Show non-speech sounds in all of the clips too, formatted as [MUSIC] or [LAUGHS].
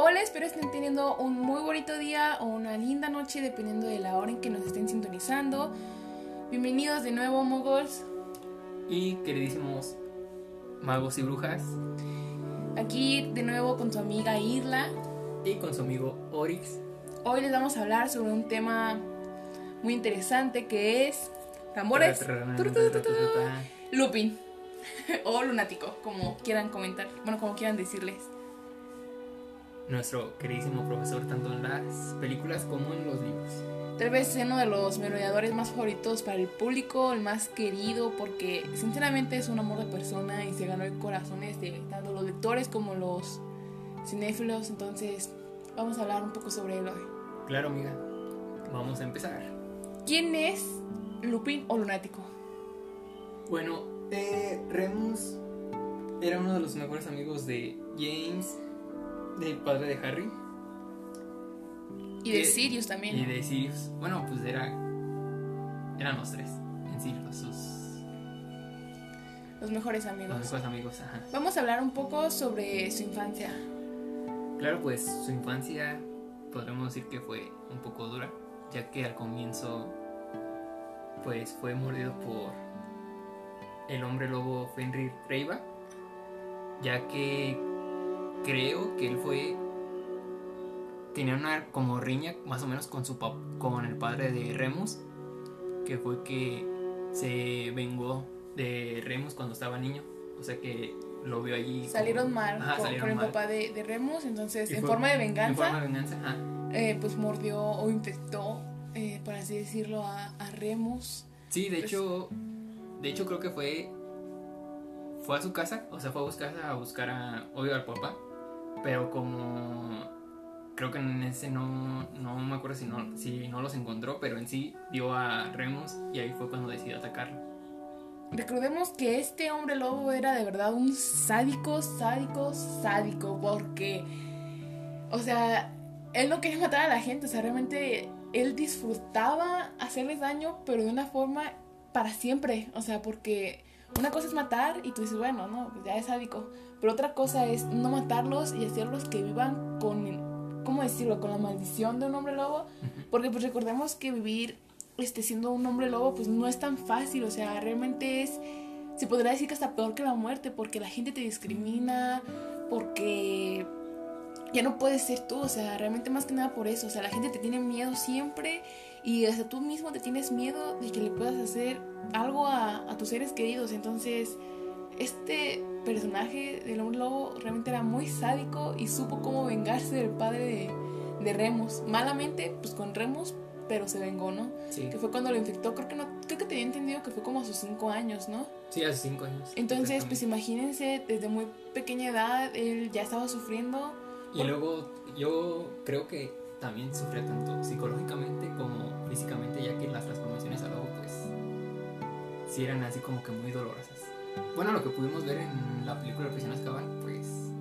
Hola, espero estén teniendo un muy bonito día o una linda noche dependiendo de la hora en que nos estén sintonizando. Bienvenidos de nuevo, mogols. Y queridísimos magos y brujas. Aquí de nuevo con tu amiga Irla. Y con su amigo Orix. Hoy les vamos a hablar sobre un tema muy interesante que es tambores. Lupin. [LAUGHS] o lunático, como quieran comentar. Bueno, como quieran decirles. Nuestro queridísimo profesor, tanto en las películas como en los libros. Tal vez es uno de los merodeadores más favoritos para el público, el más querido, porque sinceramente es un amor de persona y se ganó el corazones de tanto los lectores como los cinéfilos. Entonces, vamos a hablar un poco sobre él hoy. Claro, amiga. Vamos a empezar. ¿Quién es Lupin o Lunático? Bueno, eh, Remus era uno de los mejores amigos de James, del padre de Harry. Y de Sirius también. Y de Sirius. Bueno, pues era. Eran los tres. En sí, los, sus. Los mejores amigos. Los mejores amigos, ajá. Vamos a hablar un poco sobre su infancia. Claro, pues su infancia podremos decir que fue un poco dura, ya que al comienzo pues fue mordido por el hombre lobo Fenrir Reiva, ya que creo que él fue tenía una como riña más o menos con su pap con el padre de Remus, que fue que se vengó de Remus cuando estaba niño, o sea que lo vio allí. Salieron mal con, el papá de, Remus, entonces en forma de venganza. En forma de venganza, eh, pues mordió o infectó, eh, por así decirlo, a, Remus. Sí, de pues hecho, de hecho creo que fue fue a su casa, o sea, fue a buscar a buscar a obvio al papá, pero como creo que en ese no, no me acuerdo si no, si no los encontró, pero en sí dio a Remus y ahí fue cuando decidió atacarlo. Recordemos que este hombre lobo era de verdad un sádico, sádico, sádico, porque, o sea, él no quería matar a la gente, o sea, realmente él disfrutaba hacerles daño, pero de una forma para siempre, o sea, porque una cosa es matar y tú dices, bueno, no, pues ya es sádico, pero otra cosa es no matarlos y hacerlos que vivan con ¿cómo decirlo? Con la maldición de un hombre lobo. Porque pues recordemos que vivir este, siendo un hombre lobo pues no es tan fácil. O sea, realmente es, se podría decir que hasta peor que la muerte. Porque la gente te discrimina, porque ya no puedes ser tú. O sea, realmente más que nada por eso. O sea, la gente te tiene miedo siempre. Y hasta tú mismo te tienes miedo de que le puedas hacer algo a, a tus seres queridos. Entonces, este personaje del hombre lobo realmente era muy sádico y supo cómo vengarse del padre de, Remus. Malamente, pues con Remus, pero se vengó, ¿no? Sí. Que fue cuando lo infectó. Creo que no, creo que tenía entendido que fue como a sus cinco años, ¿no? Sí, a sus cinco años. Entonces, pues imagínense, desde muy pequeña edad él ya estaba sufriendo. Y luego yo creo que también sufría tanto psicológicamente como físicamente, ya que las transformaciones a luego pues sí eran así como que muy dolorosas. Bueno, lo que pudimos ver en la película Prisión Azkaban, pues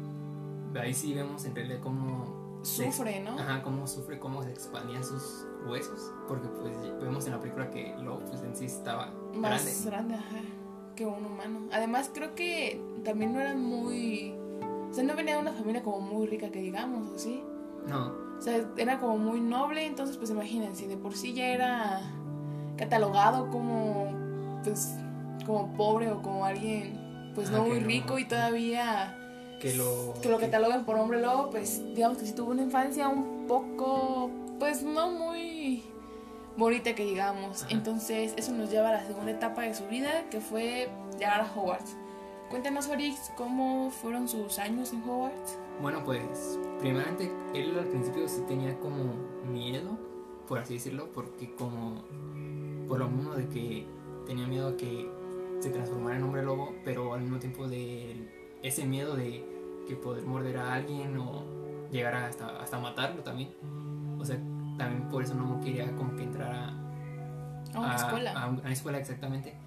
ahí sí vemos en realidad cómo sufre, ¿no? Ajá, cómo sufre, cómo se expandían sus huesos, porque pues vemos en la película que lo pues en sí estaba más grande, ajá, que un humano. Además creo que también no eran muy, o sea, no venía de una familia como muy rica que digamos, ¿o sí? No. O sea, era como muy noble, entonces pues imagínense, de por sí ya era catalogado como pues como pobre o como alguien pues no muy rico y todavía que lo que lo cataloguen por hombre lobo, pues digamos que si tuvo una infancia un poco pues no muy bonita que digamos. Entonces, eso nos lleva a la segunda etapa de su vida, que fue llegar a Hogwarts. Cuéntanos, Orix, ¿cómo fueron sus años en Hogwarts? Bueno, pues, primeramente, él al principio sí tenía como miedo, por así decirlo, porque como, por lo mismo de que tenía miedo a que se transformara en hombre lobo, pero al mismo tiempo de ese miedo de que poder morder a alguien o llegar hasta, hasta matarlo también. O sea, también por eso no quería como que entrar a, a una escuela. A una escuela exactamente.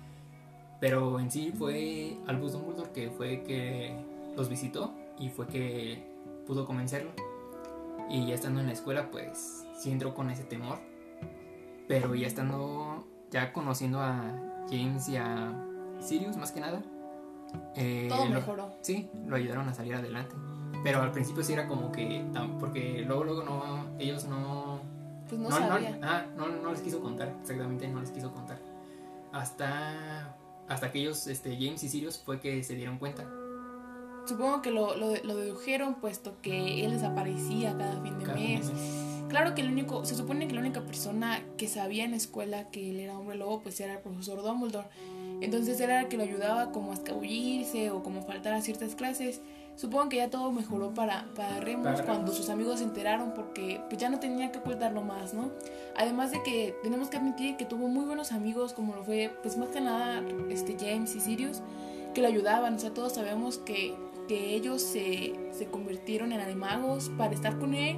Pero en sí fue Albus Dumbledore que fue que los visitó y fue que pudo convencerlo. Y ya estando en la escuela, pues sí entró con ese temor. Pero ya estando, ya conociendo a James y a Sirius más que nada. Eh, Todo mejoró. sí, lo ayudaron a salir adelante. Pero al principio sí era como que, porque luego, luego no, ellos no, Pues no, no, ah, no, no les quiso contar, exactamente, no les quiso contar. Hasta, hasta que ellos, este, James y Sirius, fue que se dieron cuenta. Supongo que lo, lo, lo dedujeron puesto que él desaparecía cada fin de Cada mes. mes. Claro que el único, se supone que la única persona que sabía en la escuela que él era hombre lobo, pues era el profesor Dumbledore. Entonces era el que lo ayudaba como a escabullirse o como faltar a ciertas clases. Supongo que ya todo mejoró para, para Remus cuando sus amigos se enteraron porque pues ya no tenía que ocultarlo más, ¿no? Además de que tenemos que admitir que tuvo muy buenos amigos como lo fue pues más que nada este James y Sirius que lo ayudaban, o sea, todos sabemos que, que ellos se, se convirtieron en animagos para estar con él,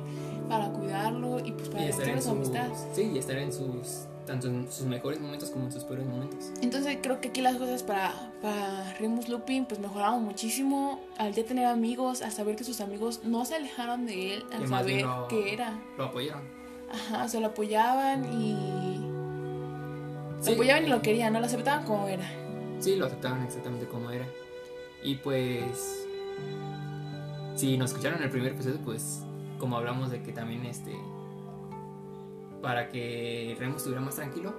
para cuidarlo y pues para Y estar en su sus, amistad. sí, y estar en sus, tanto en sus mejores momentos como en sus peores momentos. Entonces creo que aquí las cosas para, para Remus Lupin pues mejoraron muchísimo al ya tener amigos, al saber que sus amigos no se alejaron de él, al saber lo- que era. Lo apoyaron. Ajá, o sea, lo apoyaban y... Lo Sí, apoyaban y lo querían, no lo aceptaban como era. Sí, lo aceptaban exactamente como era. Y pues, si nos escucharon en el primer episodio, pues, como hablamos de que también, este, para que Remus estuviera más tranquilo,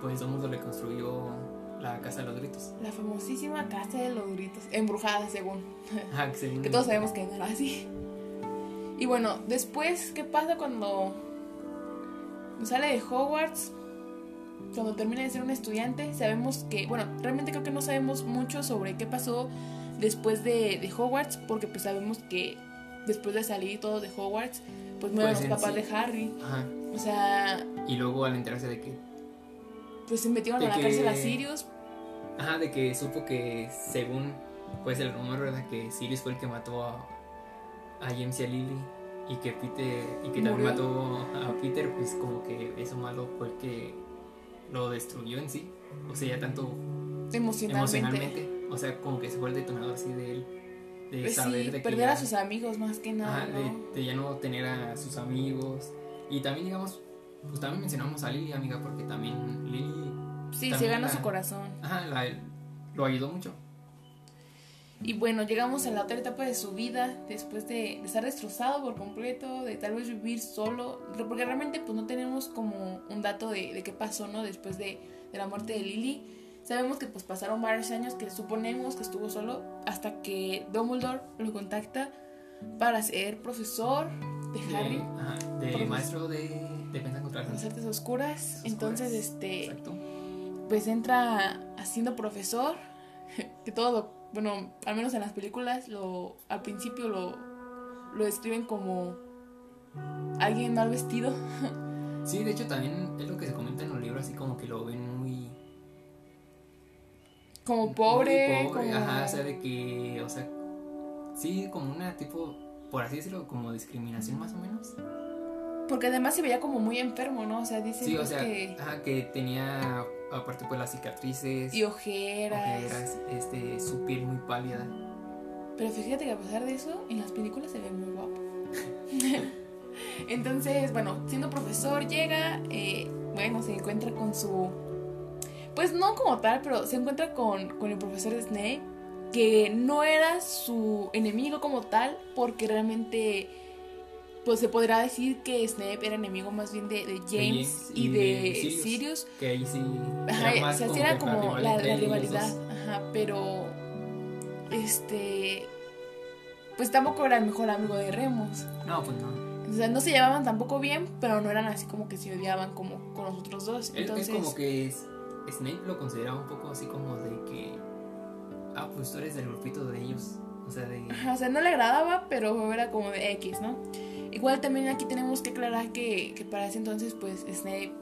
pues Dumbledore le construyó la casa de los gritos. La famosísima casa de los gritos, embrujada según. Ajá, que [LAUGHS] Que todos sabemos que no era así. Y bueno, después, ¿qué pasa cuando sale de Hogwarts? Cuando termina de ser un estudiante, sabemos que, bueno, realmente creo que no sabemos mucho sobre qué pasó después de, de Hogwarts, porque pues sabemos que después de salir todo de Hogwarts, pues mueren Pues, los papás sí. de Harry. Ajá. O sea, Y luego al enterarse de que, pues se metieron a la que- cárcel a Sirius. ajá, de que supo que según, pues el rumor, ¿verdad? Que Sirius fue el que mató a, a James y a Lily. Y que Peter, y que también mató a Peter, pues como que eso malo fue el que lo destruyó en sí. O sea, ya tanto Emocionalmente. emocionalmente. O sea, como que se fue el detonador así de él. De Pues saber sí, de que perder ya, a sus amigos más que nada. ajá, ¿no? de, de ya no tener a sus amigos. Y también, digamos, pues también mencionamos a Lily, amiga, porque también Lily, Sí, se también ganó la- su corazón. ajá, la- lo ayudó mucho. Y bueno, llegamos a la otra etapa de su vida, después de, de estar destrozado por completo, de tal vez vivir solo, porque realmente pues no tenemos como un dato de, de qué pasó, ¿no? Después de, de la muerte de Lily. Sabemos que pues pasaron varios años que suponemos que estuvo solo hasta que Dumbledore lo contacta para ser profesor de De, Harry, ajá, de maestro de defensa contra de las artes oscuras. Oscuras. Entonces, este, Exacto. pues entra haciendo profesor, [LAUGHS] que todo, lo- bueno, al menos en las películas, lo al principio lo, lo describen como alguien mal vestido. Sí, de hecho también es lo que se comenta en los libros, así como que lo ven muy... Como pobre, muy pobre, como... Ajá, o sea, de que, o sea, sí, como una tipo, por así decirlo, como discriminación más o menos. Porque además se veía como muy enfermo, ¿no? O sea, dicen Sí, o sea, que... ajá, que tenía aparte pues las cicatrices, Y ojeras. ojeras, este, su piel muy pálida. Pero fíjate que a pesar de eso, en las películas se ve muy guapo. [LAUGHS] Entonces, bueno, siendo profesor, llega, eh, bueno, se encuentra con su... Pues no como tal, pero se encuentra con, con el profesor Snape, que no era su enemigo como tal, porque realmente, pues se podrá decir que Snape era enemigo más bien de, de James, y, y de, de Sirius. Sirius. Que ahí sí Ajá, era más o sea, como era como la, rivalidad, ajá, pero este pues tampoco era el mejor amigo de Remus. No, pues no. O sea, no se llevaban tampoco bien, pero no eran así como que se odiaban como con los otros dos. Él Entonces, es como que es- Snape lo consideraba un poco así como de que, ah, pues tú eres del grupito de ellos. O sea, no le agradaba, pero era como de X, ¿no? Igual también aquí tenemos que aclarar que, que para ese entonces, pues Snape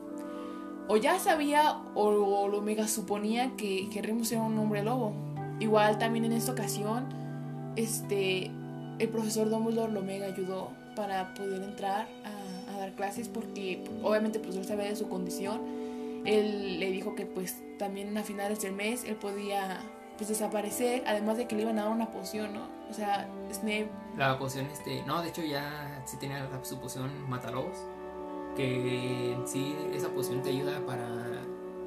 o ya sabía o, o lo mega suponía que, que Remus era un hombre lobo. Igual también en esta ocasión, este, el profesor Dumbledore lo mega ayudó para poder entrar a, a dar clases porque obviamente pues él sabía de su condición. Él le dijo que pues también a finales del mes él podía pues desaparecer, además de que le iban a dar una poción, ¿no? O sea, Snape La poción, este, no, de hecho ya sí tenía su poción Matalobos, que en sí esa poción te ayuda para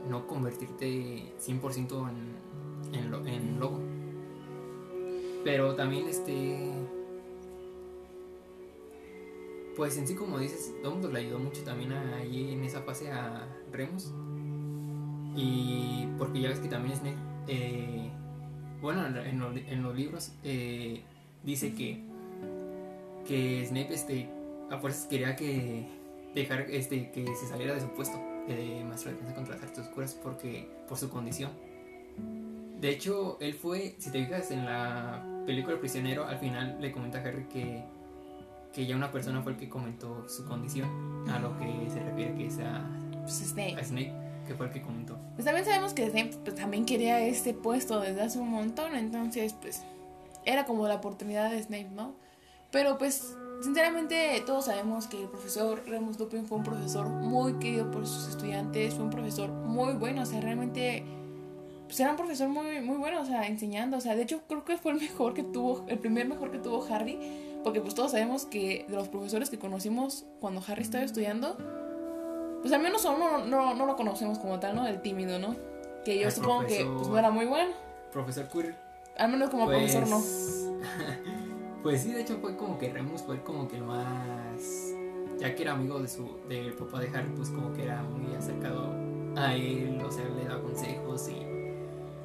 no convertirte 100% en, en, en lobo. Pero también, este, pues en sí, como dices, Dumbledore le ayudó mucho también ahí en esa fase a Remus. Y porque ya ves que también Snape, eh, bueno, en, en, los libros eh, dice que, que Snape este, a fuerzas quería que dejar este, que se saliera de su puesto de maestro de defensa contra las artes oscuras porque, por su condición. De hecho, él fue, si te fijas en la película El prisionero, al final le comenta a Harry que, que ya una persona fue el que comentó su condición, a lo que se refiere que es a, pues Snape. a Snape, que fue el que comentó. Pues también sabemos que Snape pues, también quería este puesto desde hace un montón, entonces pues era como la oportunidad de Snape, ¿no? Pero pues sinceramente todos sabemos que el profesor Remus Lupin fue un profesor muy querido por sus estudiantes, fue un profesor muy bueno, o sea, realmente pues era un profesor muy, muy bueno, o sea, enseñando, o sea, de hecho creo que fue el mejor que tuvo, el primer mejor que tuvo Harry, porque pues todos sabemos que de los profesores que conocimos cuando Harry estaba estudiando, pues al menos uno no, no, lo conocemos como tal, ¿no? El tímido, ¿no? Que yo supongo que pues, no era muy bueno. Profesor Quirrell. Al menos como profesor no. Pues, [LAUGHS] pues sí, de hecho fue como que Remus fue como que el más... Ya que era amigo de su, del papá de Harry, pues como que era muy acercado a él, o sea, le daba consejos y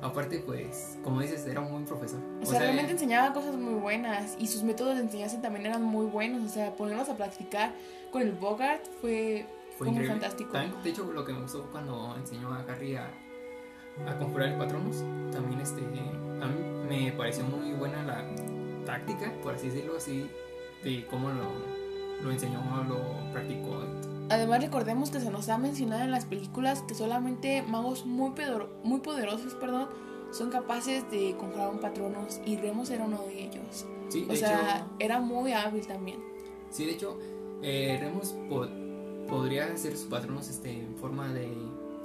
Aparte, pues, como dices, era un buen profesor. O, sea, realmente enseñaba cosas muy buenas y sus métodos de enseñanza también eran muy buenos. O sea, ponerlos a practicar con el Bogart fue, fue, muy fantástico. de hecho, lo que me gustó cuando enseñó a Harry a, a conjurar el Patronus, también este, a mí me pareció muy buena la táctica, por así decirlo, así, de cómo lo, lo enseñó, lo practicó. Además recordemos que se nos ha mencionado en las películas que solamente magos muy, muy poderosos perdón, son capaces de conjurar un patronos y Remus era uno de ellos. Sí, o sea, era muy hábil también. Sí, de hecho, eh, Remus podría hacer sus patronos este, en forma de,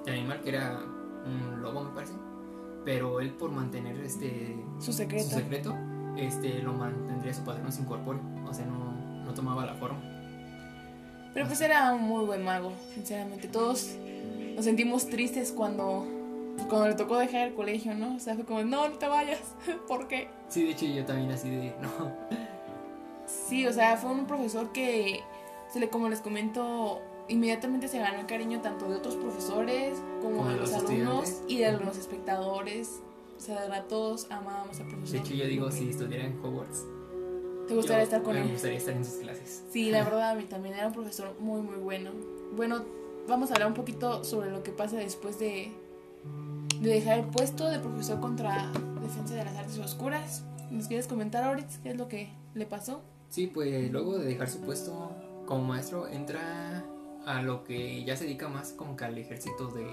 animal, que era un lobo, me parece. Pero él, por mantener este, su secreto, su secreto este, lo mantendría su patrón sin corpóreo. O sea, no, no tomaba la forma. Pero pues era un muy buen mago, sinceramente. Todos nos sentimos tristes cuando, cuando le tocó dejar el colegio, ¿no? O sea, fue como, no, no te vayas. [LAUGHS] ¿Por qué? Sí, de hecho yo también así de, no. Sí, o sea, fue un profesor que, se le, como les comento, inmediatamente se ganó el cariño tanto de otros profesores como, de los, alumnos y de los espectadores. O sea, a todos amábamos al profesor. De hecho, yo digo, si estuviera en Hogwarts, ¿Te gustaría estar con él? Me gustaría estar en sus clases. Sí, la [LAUGHS] verdad a mí también era un profesor muy, muy bueno. Bueno, vamos a hablar un poquito sobre lo que pasa después de, de dejar el puesto de profesor contra Defensa de las Artes Oscuras. ¿Nos quieres comentar, ahorita qué es lo que le pasó? Sí, pues luego de dejar su puesto como maestro, entra a lo que ya se dedica más como que al ejército de...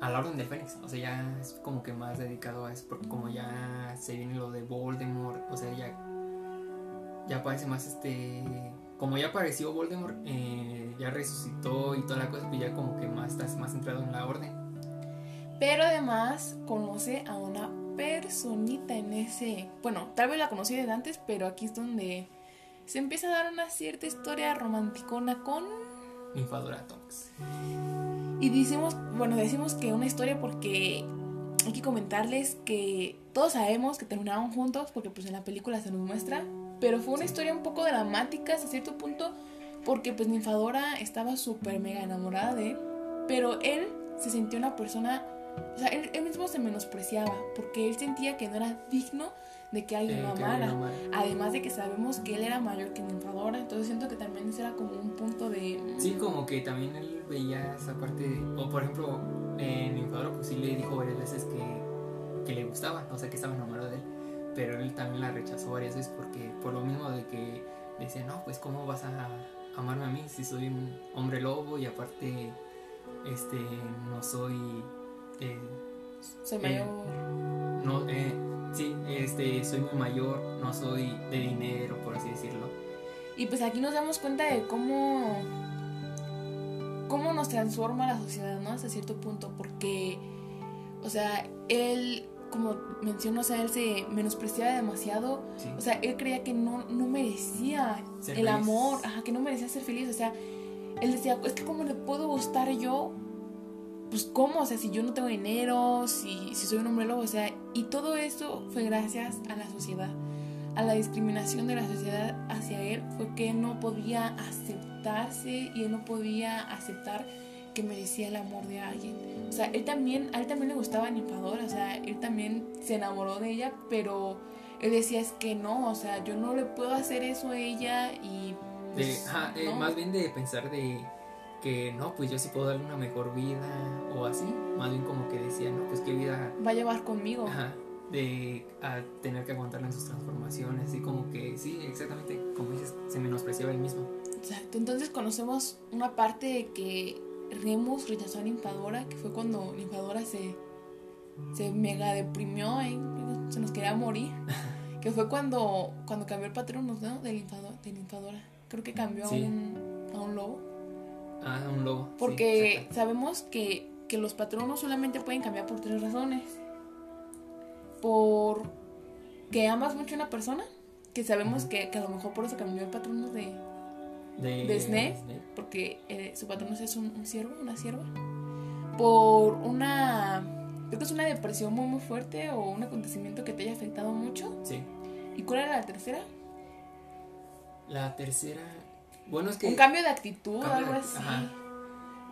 A la Orden del Fénix, o sea, ya es como que más dedicado a eso, porque como ya se viene lo de Voldemort, o sea, ya ya parece más este como ya apareció Voldemort eh, ya resucitó y toda la cosa pues ya como que más estás más centrado en la orden. Pero además conoce a una personita en ese bueno tal vez la conocí desde antes pero aquí es donde se empieza a dar una cierta historia romanticona con Ninfadora Tonks y decimos bueno decimos que una historia porque hay que comentarles que todos sabemos que terminaron juntos porque pues en la película se nos muestra pero fue una historia un poco dramática hasta cierto punto porque pues Ninfadora estaba súper mega enamorada de él, pero él se sentía una persona, o sea, él, mismo se menospreciaba porque él sentía que no era digno de que alguien lo amara. Además de que sabemos que él era mayor que Ninfadora, entonces siento que también eso era como un punto de... Sí, como que también él veía esa parte, o por ejemplo, en Ninfadora pues sí le dijo varias veces que, que le gustaba, o sea, que estaba enamorado de él pero él también la rechazó varias veces porque por lo mismo de que decía, no, pues cómo vas a amarme a mí si soy un hombre lobo y aparte este no soy eh, soy mayor eh, no eh, sí este soy muy mayor no soy de dinero por así decirlo y pues aquí nos damos cuenta de cómo cómo nos transforma la sociedad no hasta cierto punto porque o sea él como mencionó, o sea, él se menospreciaba demasiado. O sea, él creía que no, no merecía el amor, ajá, que no merecía ser feliz. O sea, él decía, es que cómo le puedo gustar yo, pues cómo, o sea, si yo no tengo dinero, si, si soy un hombre lobo, o sea, y todo eso fue gracias a la sociedad. a la discriminación de la sociedad hacia él fue que él no podía aceptarse y él no podía aceptar que merecía el amor de alguien. O sea, él también, a él también le gustaba Ninfadora, o sea, él también se enamoró de ella, pero él decía es que no, o sea, yo no le puedo hacer eso a ella y... De, pues, eh. Más bien de pensar de que no, pues yo sí puedo darle una mejor vida o así. Más bien como que decía, no, pues qué vida va a llevar conmigo. Ajá, de a tener que aguantarla en sus transformaciones, así como que sí, exactamente, como dices, se menospreciaba el mismo. Exacto, entonces conocemos una parte de que Remus rechazó a Ninfadora, que fue cuando Ninfadora se, se mega deprimió, ¿eh? se nos quería morir. [LAUGHS] que fue cuando, cuando cambió el patrón ¿no? de, Ninfadora, de Ninfadora. Creo que cambió Sí. a, un, a un lobo. Ah, un lobo. sí, Porque sabemos que, que los patronos solamente pueden cambiar por tres razones. Por que amas mucho a una persona, que sabemos que, que a lo mejor por eso cambió el patrón de, de, de Snape. Snape. porque eh, su patrón es un, un ciervo, una sierva, por una, creo que es una depresión muy muy fuerte o un acontecimiento que te haya afectado mucho. Sí. ¿Y cuál era la tercera? La tercera, bueno, es que... Un cambio de actitud, Cambio de algo actitud, así. ajá.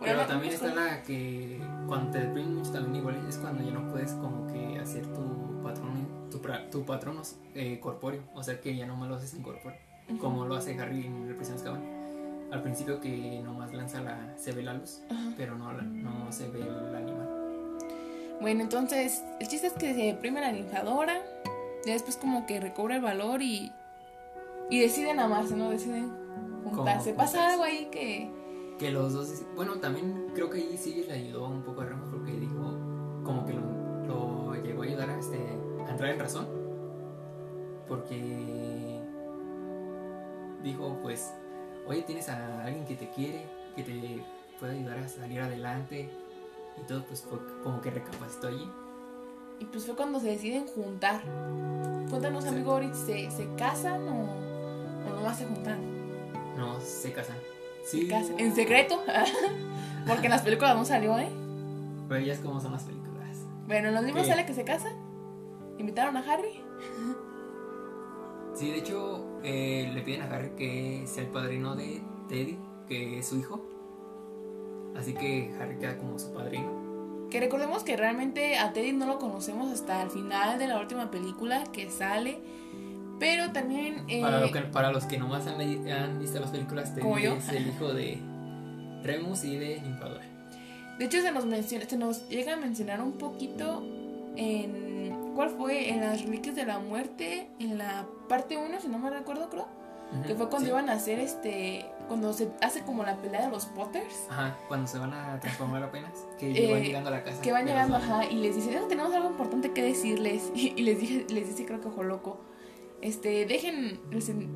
Pero también no está la que cuando te deprimes mucho también igual es cuando ya no puedes como que hacer tu patrón, tu, tu patrón eh, corpóreo, o sea que ya nomás lo haces incorpóreo, Ujú. como lo hace Harry en Represión Azkaban. Al principio que nomás lanza la, se ve la luz, pero no, no se ve el animal. Bueno, entonces, el chiste es que se deprime la ninfadora, ya después como que recobra el valor y, y deciden amarse, ¿no? Deciden juntarse. Pasa algo ahí que... Que los dos, bueno, también creo que ahí sí le ayudó un poco a Remus porque dijo, como que lo, lo llegó a ayudar a, este, a entrar en razón. Porque dijo, pues, oye, tienes a alguien que te quiere, que te puede ayudar a salir adelante. Y todo, pues, fue como que recapacitó allí. Y pues fue cuando se deciden juntar. Cuéntanos, amigo ¿se, ¿se casan o, o nomás se juntan? No, se casan. Se Sí, casan. En secreto. [LAUGHS] Porque en las películas no salió, ¿eh? Pero ya es como son las películas. Bueno, en los libros sale que se casan. Invitaron a Harry. Sí, de hecho, eh, le piden a Harry que sea el padrino de Teddy, que es su hijo. Así que Harry queda como su padrino. Que recordemos que realmente a Teddy no lo conocemos hasta el final de la última película que sale. Pero también. eh, Para, lo que- para los que nomás han, han visto las películas, es el hijo de Remus y de Ninfadora. De hecho, se nos, menciona, se nos llega a mencionar un poquito en. ¿Cuál fue? En las Reliquias de la Muerte, en la parte 1, si no me recuerdo, creo. Que fue cuando Sí. iban a hacer este. Cuando se hace como la pelea de los Potters. Ajá, cuando se van a transformar apenas, que Eh, van llegando a la casa. Que van llegando, ajá, y les dice, "No, tenemos algo importante que decirles. [LAUGHS] Y, les, dije, les dice, creo que ojo loco. Este, dejen el sen-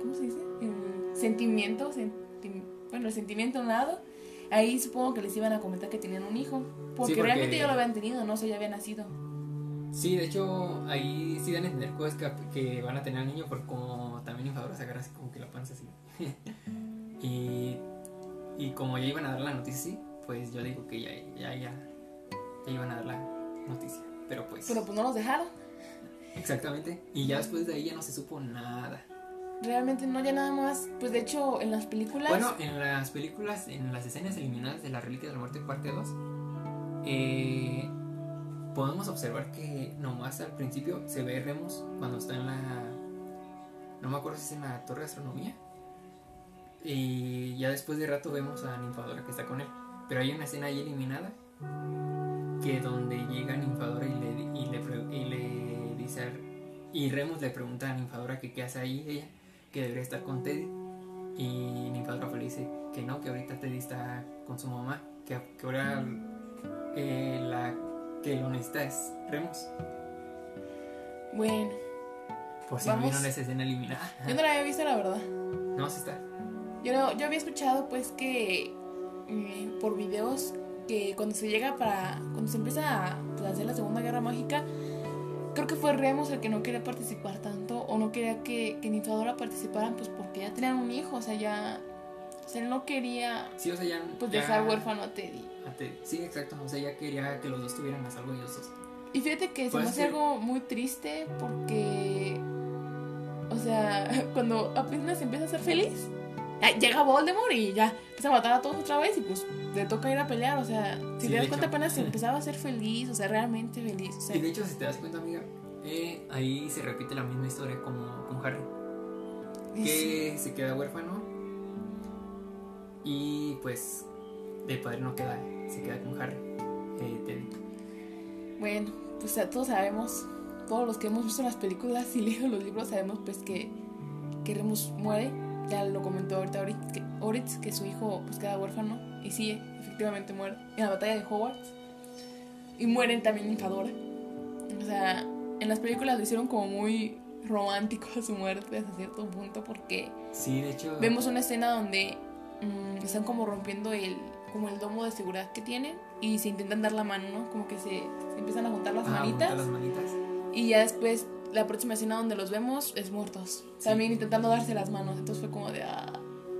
¿cómo se dice? El sentimiento, senti- bueno, el sentimiento a un lado. Ahí supongo que les iban a comentar que tenían un hijo. Porque, porque- realmente ya lo habían tenido, no sé, ya había nacido. Sí, de hecho, ahí sí dan a entender cosas que, van a tener al niño, porque como también Ninfadora se agarra así como que la panza así. [LAUGHS] y, y como ya iban a dar la noticia, pues yo digo que ya, ya, ya, ya iban a dar la noticia. Pero pues, Pero pues no los dejaron. Exactamente. Y ya después de ahí ya no se supo nada. Realmente no, ya nada más. Pues de hecho, en las películas. Bueno, en las películas, en las escenas eliminadas de la Reliquia de la Muerte parte 2, eh, podemos observar que nomás al principio se ve Remus cuando está en la... No me acuerdo si es en la Torre de Astronomía. Y ya después de rato vemos a Ninfadora que está con él. Pero hay una escena ahí eliminada que donde llega Ninfadora y le, y le, pre- y le a- y Remus le pregunta a Ninfadora que qué hace ahí ella, que debería estar con Teddy. Y Ninfadora le dice que no, que ahorita Teddy está con su mamá, que, que ahora eh, la que lo necesita es Remus. Bueno, Por si Vamos. no vieron esa escena eliminada. yo no la había visto, la verdad. No, sí está. Yo, no- yo había escuchado pues que eh, por videos que cuando se llega para cuando se empieza a pues, a hacer la segunda guerra mágica creo que fue Remus el que no quería participar tanto o no quería que, que Ninfadora participaran pues porque ya tenían un hijo o sea ya o sea él no quería Sí, o sea, ya. pues ya- dejar huérfano a Teddy a Teddy. Sí, exacto. O sea, ya quería que los dos estuvieran a salvo ellos dos. Y fíjate que se Pues me hace sí. algo muy triste porque. O sea, [LAUGHS] cuando apenas empieza a ser feliz, llega Voldemort y ya empieza a matar a todos otra vez y pues le toca ir a pelear. O sea, si Sí, te das cuenta, hecho. apenas empezaba a ser feliz, o sea, realmente feliz. O sea, Y de hecho, si te das cuenta, amiga, eh, ahí se repite la misma historia como con Harry. sí. Que se queda huérfano y pues de padre no queda, se queda con Harry. Eh. Bueno, pues todos sabemos, todos los que hemos visto las películas y [LAUGHS] leído los libros, sabemos pues que, que Remus muere. Ya lo comentó ahorita Oritz que, Oritz, que su hijo pues queda huérfano. Y sí, efectivamente muere. En la batalla de Hogwarts. Y mueren también Infadora. O sea, en las películas lo hicieron como muy romántico a [LAUGHS] su muerte hasta cierto punto porque Sí, de hecho. vemos una escena donde mm, están como rompiendo el como el domo de seguridad que tienen y se intentan dar la mano, ¿no? Como que se, se empiezan a juntar las ah, manitas junta las manitas. y ya después la próxima escena donde los vemos es muertos. Sí. También intentando darse las manos. Entonces fue como de, ah,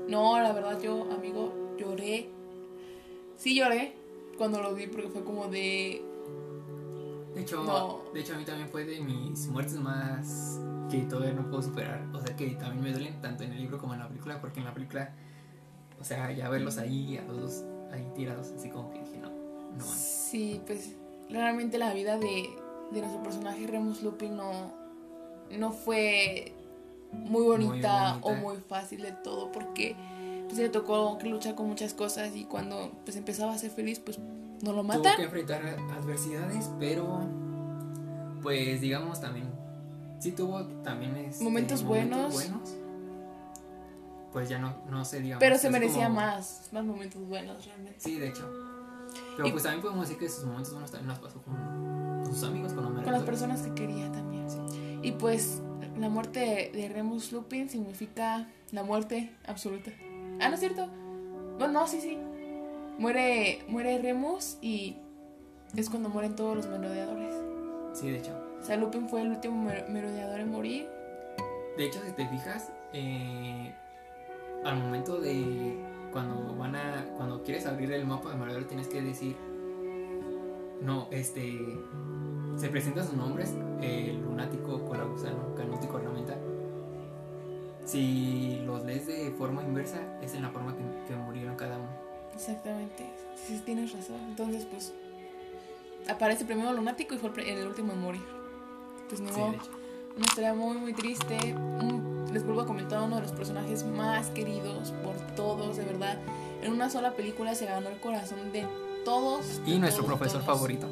no, la verdad yo, amigo, lloré. Sí lloré cuando lo vi porque fue como de, De hecho, No. de hecho, a mí también fue de mis muertes más que todavía no puedo superar. O sea, que también me duelen tanto en el libro como en la película, porque en la película, o sea, ya verlos ahí, a los dos ahí tirados, así como que dije, no, no. Sí, pues realmente la vida de, de nuestro personaje Remus Lupin no, no fue muy bonita, bonita. o muy fácil de todo porque pues le tocó que luchar con muchas cosas y cuando pues empezaba a ser feliz pues no lo Tuvo matan. que enfrentar adversidades, pero pues digamos también, sí tuvo también este, Momentos buenos. buenos. Pues ya no, no sé, digamos. Pero se merecía como- más, más momentos buenos realmente. Sí, de hecho. Pero Y- pues también podemos decir que sus momentos buenos también los pasó con, con sus amigos, con Con las personas que quería también. Y pues la muerte de, Remus Lupin significa la muerte absoluta. Ah, ¿no es cierto? No, no, sí, sí. Muere, muere Remus y es cuando mueren todos los merodeadores. Sí, de hecho. O sea, Lupin fue el último mer- merodeador en morir. De hecho, si te fijas, eh, al momento de cuando van a, cuando quieres abrir el mapa de Maradona tienes que decir, no, este, se presentan sus nombres, el lunático, colagusano, canótico, ornamental. Si los lees de forma inversa, es en la forma que, que murieron cada uno. Exactamente. Sí, tienes razón. Entonces, pues, aparece primero Lunático y fue el, el último en morir. Pues ni Sí. Una historia muy, muy triste. Les vuelvo a comentar, uno de los personajes más queridos por todos, de verdad. En una sola película se ganó el corazón de todos. de Y nuestro todos, profesor todos. favorito.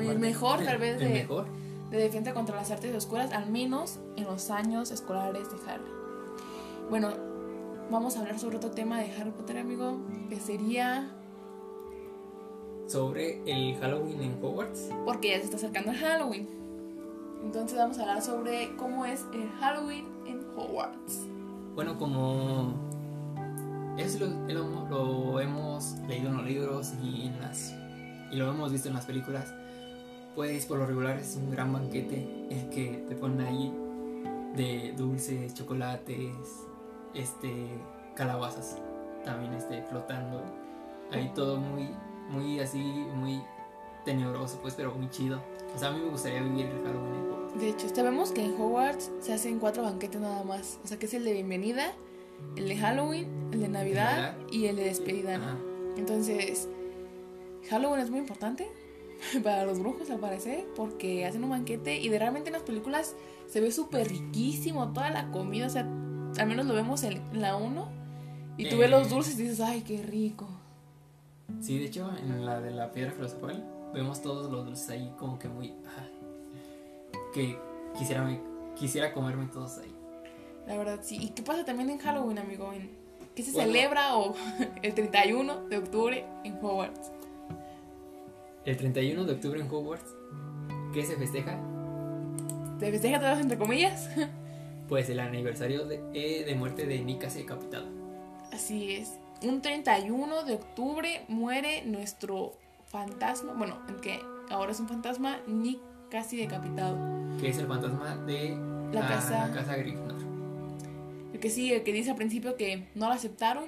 El, el mejor, tal vez, de, mejor. de defensa contra las artes oscuras, al menos en los años escolares de Harry. Bueno, vamos a hablar sobre otro tema de Harry Potter, amigo, que sería Sobre el Halloween en Hogwarts. porque ya se está acercando el Halloween. Entonces vamos a hablar sobre cómo es el Halloween en Hogwarts. Bueno, como eso lo, lo- lo hemos leído en los libros y, en las, y lo hemos visto en las películas, pues por lo regular es un gran banquete el que te ponen ahí de dulces, chocolates, este, calabazas también este, flotando. Ahí todo muy, muy así, muy tenebroso, pues, pero muy chido. O sea, a mí me gustaría vivir el Halloween. De hecho, sabemos que en Hogwarts se hacen cuatro banquetes nada más. O sea, que es el de bienvenida, el de Halloween, el de Navidad Navidad. y el de despedida. Entonces, Halloween es muy importante [LAUGHS] para los brujos, al parecer, porque hacen un banquete y de realmente en las películas se ve súper riquísimo toda la comida. O sea, al menos lo vemos en la 1 y tú Eh. ves los dulces y dices, ay, qué rico. Sí, de hecho, en la de la piedra filosofal vemos todos los dulces ahí como que muy... que quisiera, me- quisiera comerme todos ahí. La verdad, sí. ¿Y qué pasa también en Halloween, amigo? ¿En- ¿Qué se Bueno. celebra o [LAUGHS] el 31 de octubre en Hogwarts? El 31 de octubre en Hogwarts, ¿qué se festeja? ¿Te festeja todas entre comillas? Pues el aniversario de, eh, de muerte de Nick casi decapitado. Así es. Un 31 de octubre muere nuestro fantasma. Bueno, que ahora es un fantasma, Nick casi decapitado. Que es el fantasma de La casa- casa Gryffindor. El que sí, el que dice al principio que no lo aceptaron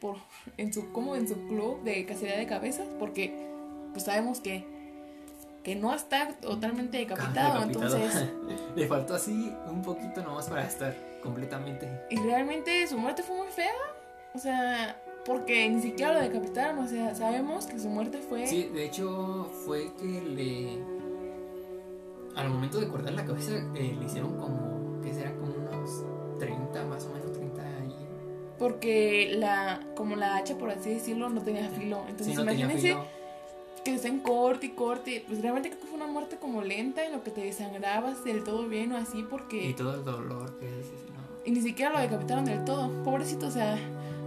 por en su como en su club de cacería de cabezas, porque pues sabemos que que no está totalmente decapitado, entonces... [LAUGHS] Le faltó así un poquito nomás para estar completamente. Y realmente su muerte fue muy fea. O sea, porque ni siquiera lo decapitaron, o sea, sabemos que su muerte fue... Sí, de hecho fue que le... Al momento de cortar la cabeza eh, le hicieron como, ¿qué será? Como unos 30, más o menos 30 y... Porque la, como la hacha, por así decirlo, no tenía filo. Entonces Sí, no imagínense. Que estén corte y corte. Pues realmente creo que fue una muerte como lenta en lo que te desangrabas del todo bien o así porque... Y todo el dolor que es, no. Y ni siquiera lo decapitaron del todo. Pobrecito, o sea,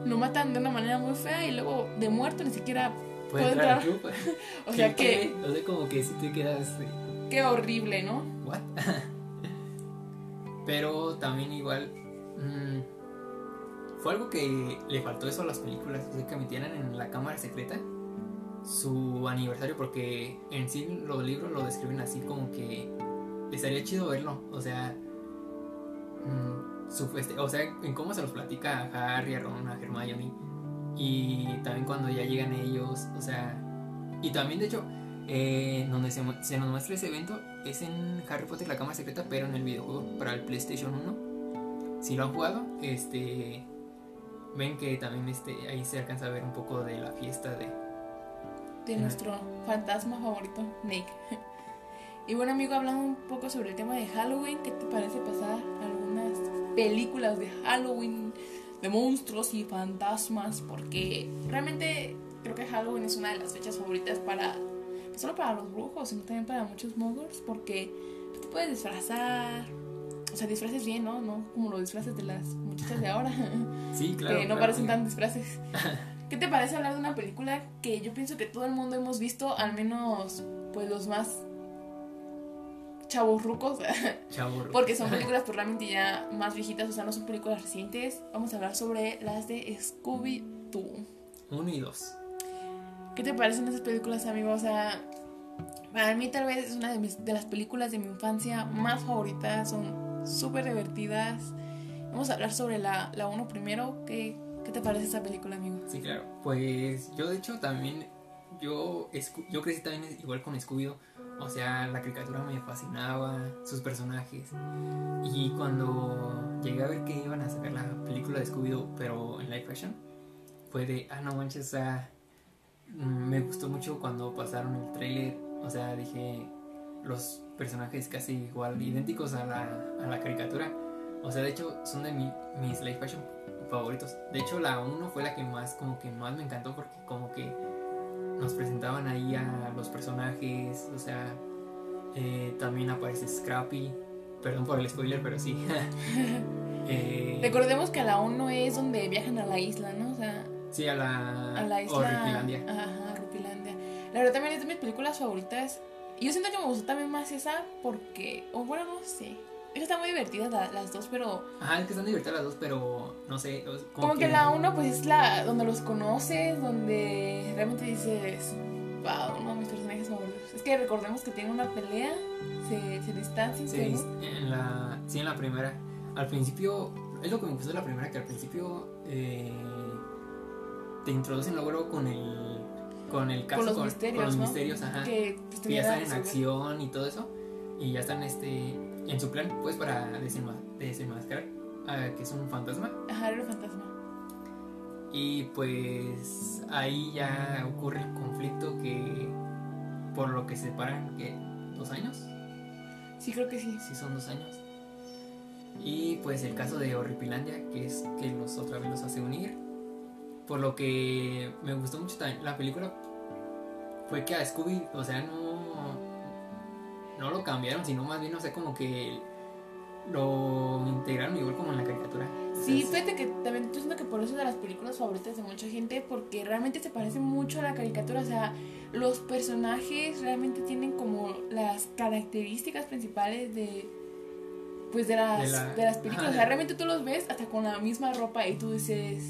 lo matan de una manera muy fea y luego de muerto ni siquiera Puede entrar. [LAUGHS] O sea, que O sea, como que si te quedas... eh, qué horrible, ¿no? ¿What? [LAUGHS] Pero también igual mm, fue algo que le faltó eso a las películas, o sea, que metieran en la cámara secreta su aniversario porque en sí los libros lo describen así como que estaría chido verlo, o sea, mm, su o sea, en cómo se los platica a Harry, a Ron, a Hermione y también cuando ya llegan ellos, o sea, y también de hecho eh, donde se, se nos muestra ese evento es en Harry Potter la cámara secreta, pero en el videojuego para el PlayStation 1. Si lo han jugado, este ven que también este ahí se alcanza a ver un poco de la fiesta de De nuestro fantasma favorito, Nick. Y bueno, amigo, hablando un poco sobre el tema de Halloween, ¿qué te parece pasar algunas películas de Halloween, de monstruos y fantasmas? Porque realmente creo que Halloween es una de las fechas favoritas para, no solo para los brujos, sino también para muchos muggles, porque te puedes disfrazar, o sea, disfraces bien, ¿no? No como los disfraces de las muchachas de ahora. [LAUGHS] Sí, [LAUGHS] claro. que no claro, parecen sí. tan disfraces. [LAUGHS] ¿Qué te parece hablar de una película que yo pienso que todo el mundo hemos visto, al menos pues los más chavos rucos, [LAUGHS] Chavo. porque son películas pues realmente ya más viejitas, o sea, no son películas recientes. Vamos a hablar sobre las de Scooby-Doo. Uno y dos. ¿Qué te parecen esas películas, amigo? O sea, para mí tal vez es una de, mis, de las películas de mi infancia más favoritas, son súper divertidas. Vamos a hablar sobre la, la uno primero. ¿Qué, ¿Qué te parece esa película, amigo? Sí, claro. Pues yo de hecho también yo yo crecí también igual con Scooby. O sea, la caricatura me fascinaba, sus personajes. Y cuando llegué a ver que iban a sacar la película de Scooby-Doo, pero en live action, fue de, ah, no manches, o mm, me gustó mucho cuando pasaron el trailer. O sea, dije, los personajes casi igual, idénticos a la, a la caricatura. O sea, de hecho, son de mi- mis live action favoritos. De hecho, la 1 fue la que más, como que más me encantó porque como que nos presentaban ahí a los personajes, o sea, eh, también aparece Scrappy. Perdón por el spoiler, pero sí. [LAUGHS] Eh, Recordemos que la 1 es donde viajan a la isla, ¿no? O sea, sí, a la, a la isla. Horripilandia. Ajá, Rupilandia. La verdad también es de mis películas favoritas. Yo siento que me gustó también más esa porque, o bueno, no sé. Es que están muy divertidas la- las dos, pero Ajá, es que están divertidas las dos, pero no sé. como, que, la 1 pues es la donde los conoces, donde realmente dices, wow, uno de mis personajes favoritos. Es que recordemos que tienen una pelea, se, se distancian, Sí, en la, sí, en la primera. Al principio, es lo que me gustó de la primera, que al principio eh, te introducen luego con el, con el caso, con los misterios, con los ¿no? misterios, ajá. Que, pues, que ya están en acción y todo eso. Y ya están este, en su plan, pues, para desenma- desenmascarar que es un fantasma. Ajá, era el fantasma. Y pues ahí ya ocurre el conflicto que por lo que se separan, ¿qué? ¿Dos años? Sí, creo que sí. Sí, son dos años. Y pues el caso de Horripilandia, que es que los otra vez los hace unir. Por lo que me gustó mucho también la película fue que a Scooby, o sea, no, no lo cambiaron, sino más bien, o sea, como que lo integraron igual como en la caricatura. Sí, fíjate que también yo siento que por eso es de las películas favoritas de mucha gente, porque realmente se parece mucho a la caricatura, o sea, los personajes realmente tienen como las características principales de pues de las, De de, la- las películas, ajá. o sea, realmente tú los ves hasta con la misma ropa y tú dices,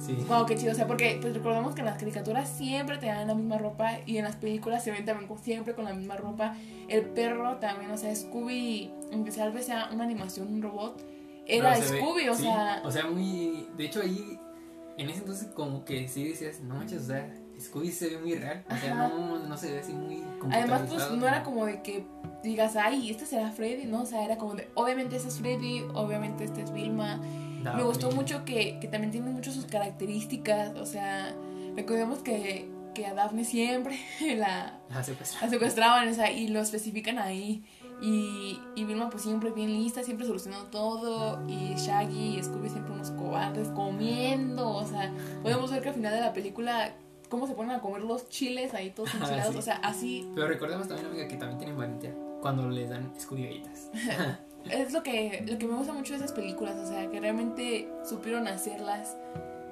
sí. wow, qué chido, o sea, porque pues recordemos que en las caricaturas siempre te dan la misma ropa y en las películas se ven también con- siempre con la misma ropa, el perro también, o sea, Scooby, aunque tal vez sea una animación, un robot, era Pero se ve- Scooby, o sí, sea... O sea, muy. De hecho, ahí. En ese entonces, como que sí decías, no manches, o sea, Scooby se ve muy real. O sea, no, no se ve así muy Además, pues no era como de que digas, ay, este será Freddy, ¿no? O sea, era como de, obviamente este es Freddy, obviamente este es Vilma. Me Daphne. gustó mucho que, que también tiene mucho sus características, o sea, recordemos que, que a Daphne siempre [LAUGHS] la, La secuestra. la secuestraban, o sea, y lo especifican ahí. Y, y Vilma pues siempre bien lista, siempre solucionando todo. Y Shaggy y Scooby siempre unos cobardes comiendo. O sea, podemos ver que al final de la película, cómo se ponen a comer los chiles ahí todos [LAUGHS] Ah, enchilados. sí. O sea, así Pero recordemos también, amiga, que también tienen valentía cuando les dan Scooby galletas. [LAUGHS] es lo que, lo que me gusta mucho de esas películas. O sea, que realmente supieron hacerlas.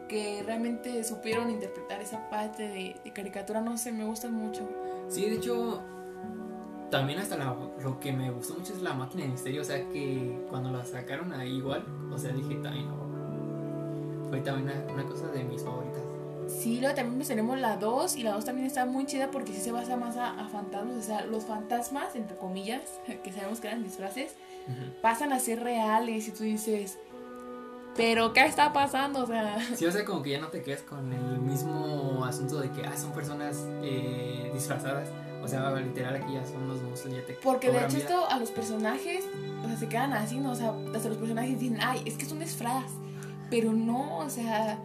Que realmente supieron interpretar esa parte de, caricatura. No sé, me gustan mucho. Sí, de hecho, también hasta la- lo que me gustó mucho es la máquina de misterio. O sea, que cuando la sacaron ahí igual, o sea, dije también, no. Fue también una cosa de mis favoritas. Sí, luego también tenemos la 2 y la 2 también está muy chida porque sí se basa más a, a fantasmas, o sea, los fantasmas, entre comillas, [LAUGHS] que sabemos que eran disfraces, pasan a ser reales y tú dices, pero ¿qué está pasando? O sea, [LAUGHS] Sí, o sea, como que ya no te quedas con el mismo asunto de que ah, son personas eh, disfrazadas. O sea, literal aquí ya son los monstruos, ya te porque de hecho vida. esto a los personajes, o sea, se quedan así, ¿no? O sea, hasta los personajes dicen, ay, es que es un disfraz, pero no, o sea,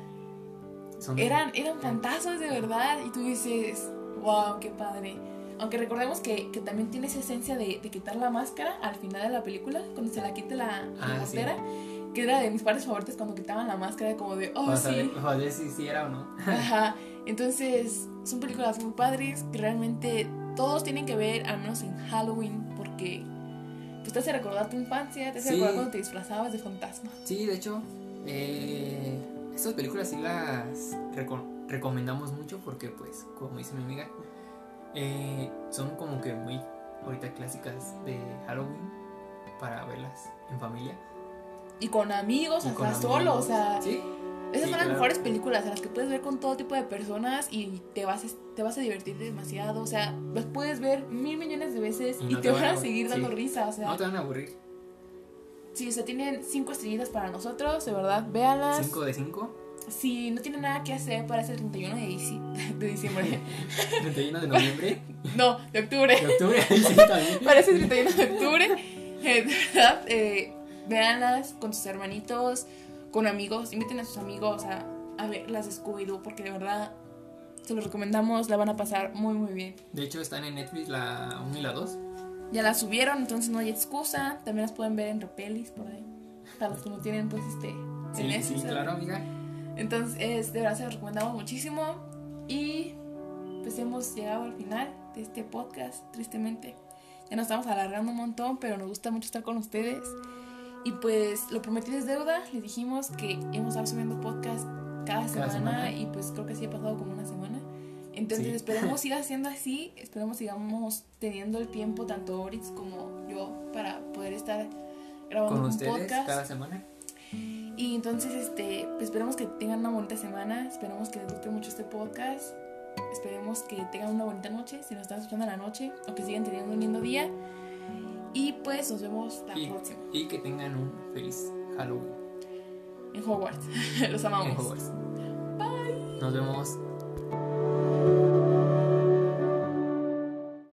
Son- eran, eran fantasmas de verdad y tú dices, wow, qué padre. Aunque recordemos que, que también tiene esa esencia de, de quitar la máscara al final de la película, cuando se la quite la Ah, reportera, que era de mis partes favoritas cuando quitaban la máscara, como de, oh, Para sí. saber, si sí era o no. Ajá. [LAUGHS] Entonces, son películas muy padres que realmente todos tienen que ver, al menos en Halloween, porque pues te hace recordar tu infancia, te hace Sí. recordar cuando te disfrazabas de fantasma. Sí, de hecho, eh, estas películas sí las reco- recomendamos mucho porque, pues, como dice mi amiga, eh, son como que muy ahorita clásicas de Halloween para verlas en familia. Y con amigos, y con solo, o sea, Sí, Esas Sí, son las claro. mejores películas, a las que puedes ver con todo tipo de personas y te vas, a, te vas a divertir demasiado. O sea, las puedes ver mil millones de veces Y no te, te van van a a- seguir dando sí. risa. O sea, no te van a aburrir. Sí, o sea, tienen cinco estrellitas para nosotros, de verdad, véanlas. 5 de 5, Si no tienen nada que hacer para ese 31 de, [LAUGHS] de diciembre, [LAUGHS] 31 de noviembre, [LAUGHS] no, de octubre, de octubre, sí, también. para ese 31 de octubre, de verdad, eh, véanlas con sus hermanitos, con amigos, inviten a sus amigos a, a ver las de Scooby-Doo, porque de verdad se los recomendamos, la van a pasar muy, muy bien. De hecho, están en Netflix la 1 y la 2. Ya las subieron, entonces no hay excusa. También las pueden ver en Repelis por ahí. Para los que no tienen, pues, este. Sí, claro, amiga. Entonces, de verdad se los recomendamos muchísimo. Y pues hemos llegado al final de este podcast, tristemente. Ya nos estamos alargando un montón, pero nos gusta mucho estar con ustedes. Y pues lo prometido es deuda. Les dijimos que íbamos a estar subiendo podcast cada semana, semana. y pues creo que sí ha pasado como una semana. Entonces Sí. esperemos siga siendo así, esperemos sigamos teniendo el tiempo, tanto Oritz como yo, para poder estar grabando Con un ustedes podcast. cada semana. Y entonces, este, pues esperemos que tengan una bonita semana, esperemos que les guste mucho este podcast, esperemos que tengan una bonita noche, si nos están escuchando en la noche, o que sigan teniendo un lindo día. Y pues nos vemos la Y, próxima y que tengan un feliz Halloween en Hogwarts. [LAUGHS] Los amamos. en Hogwarts. Nos vemos.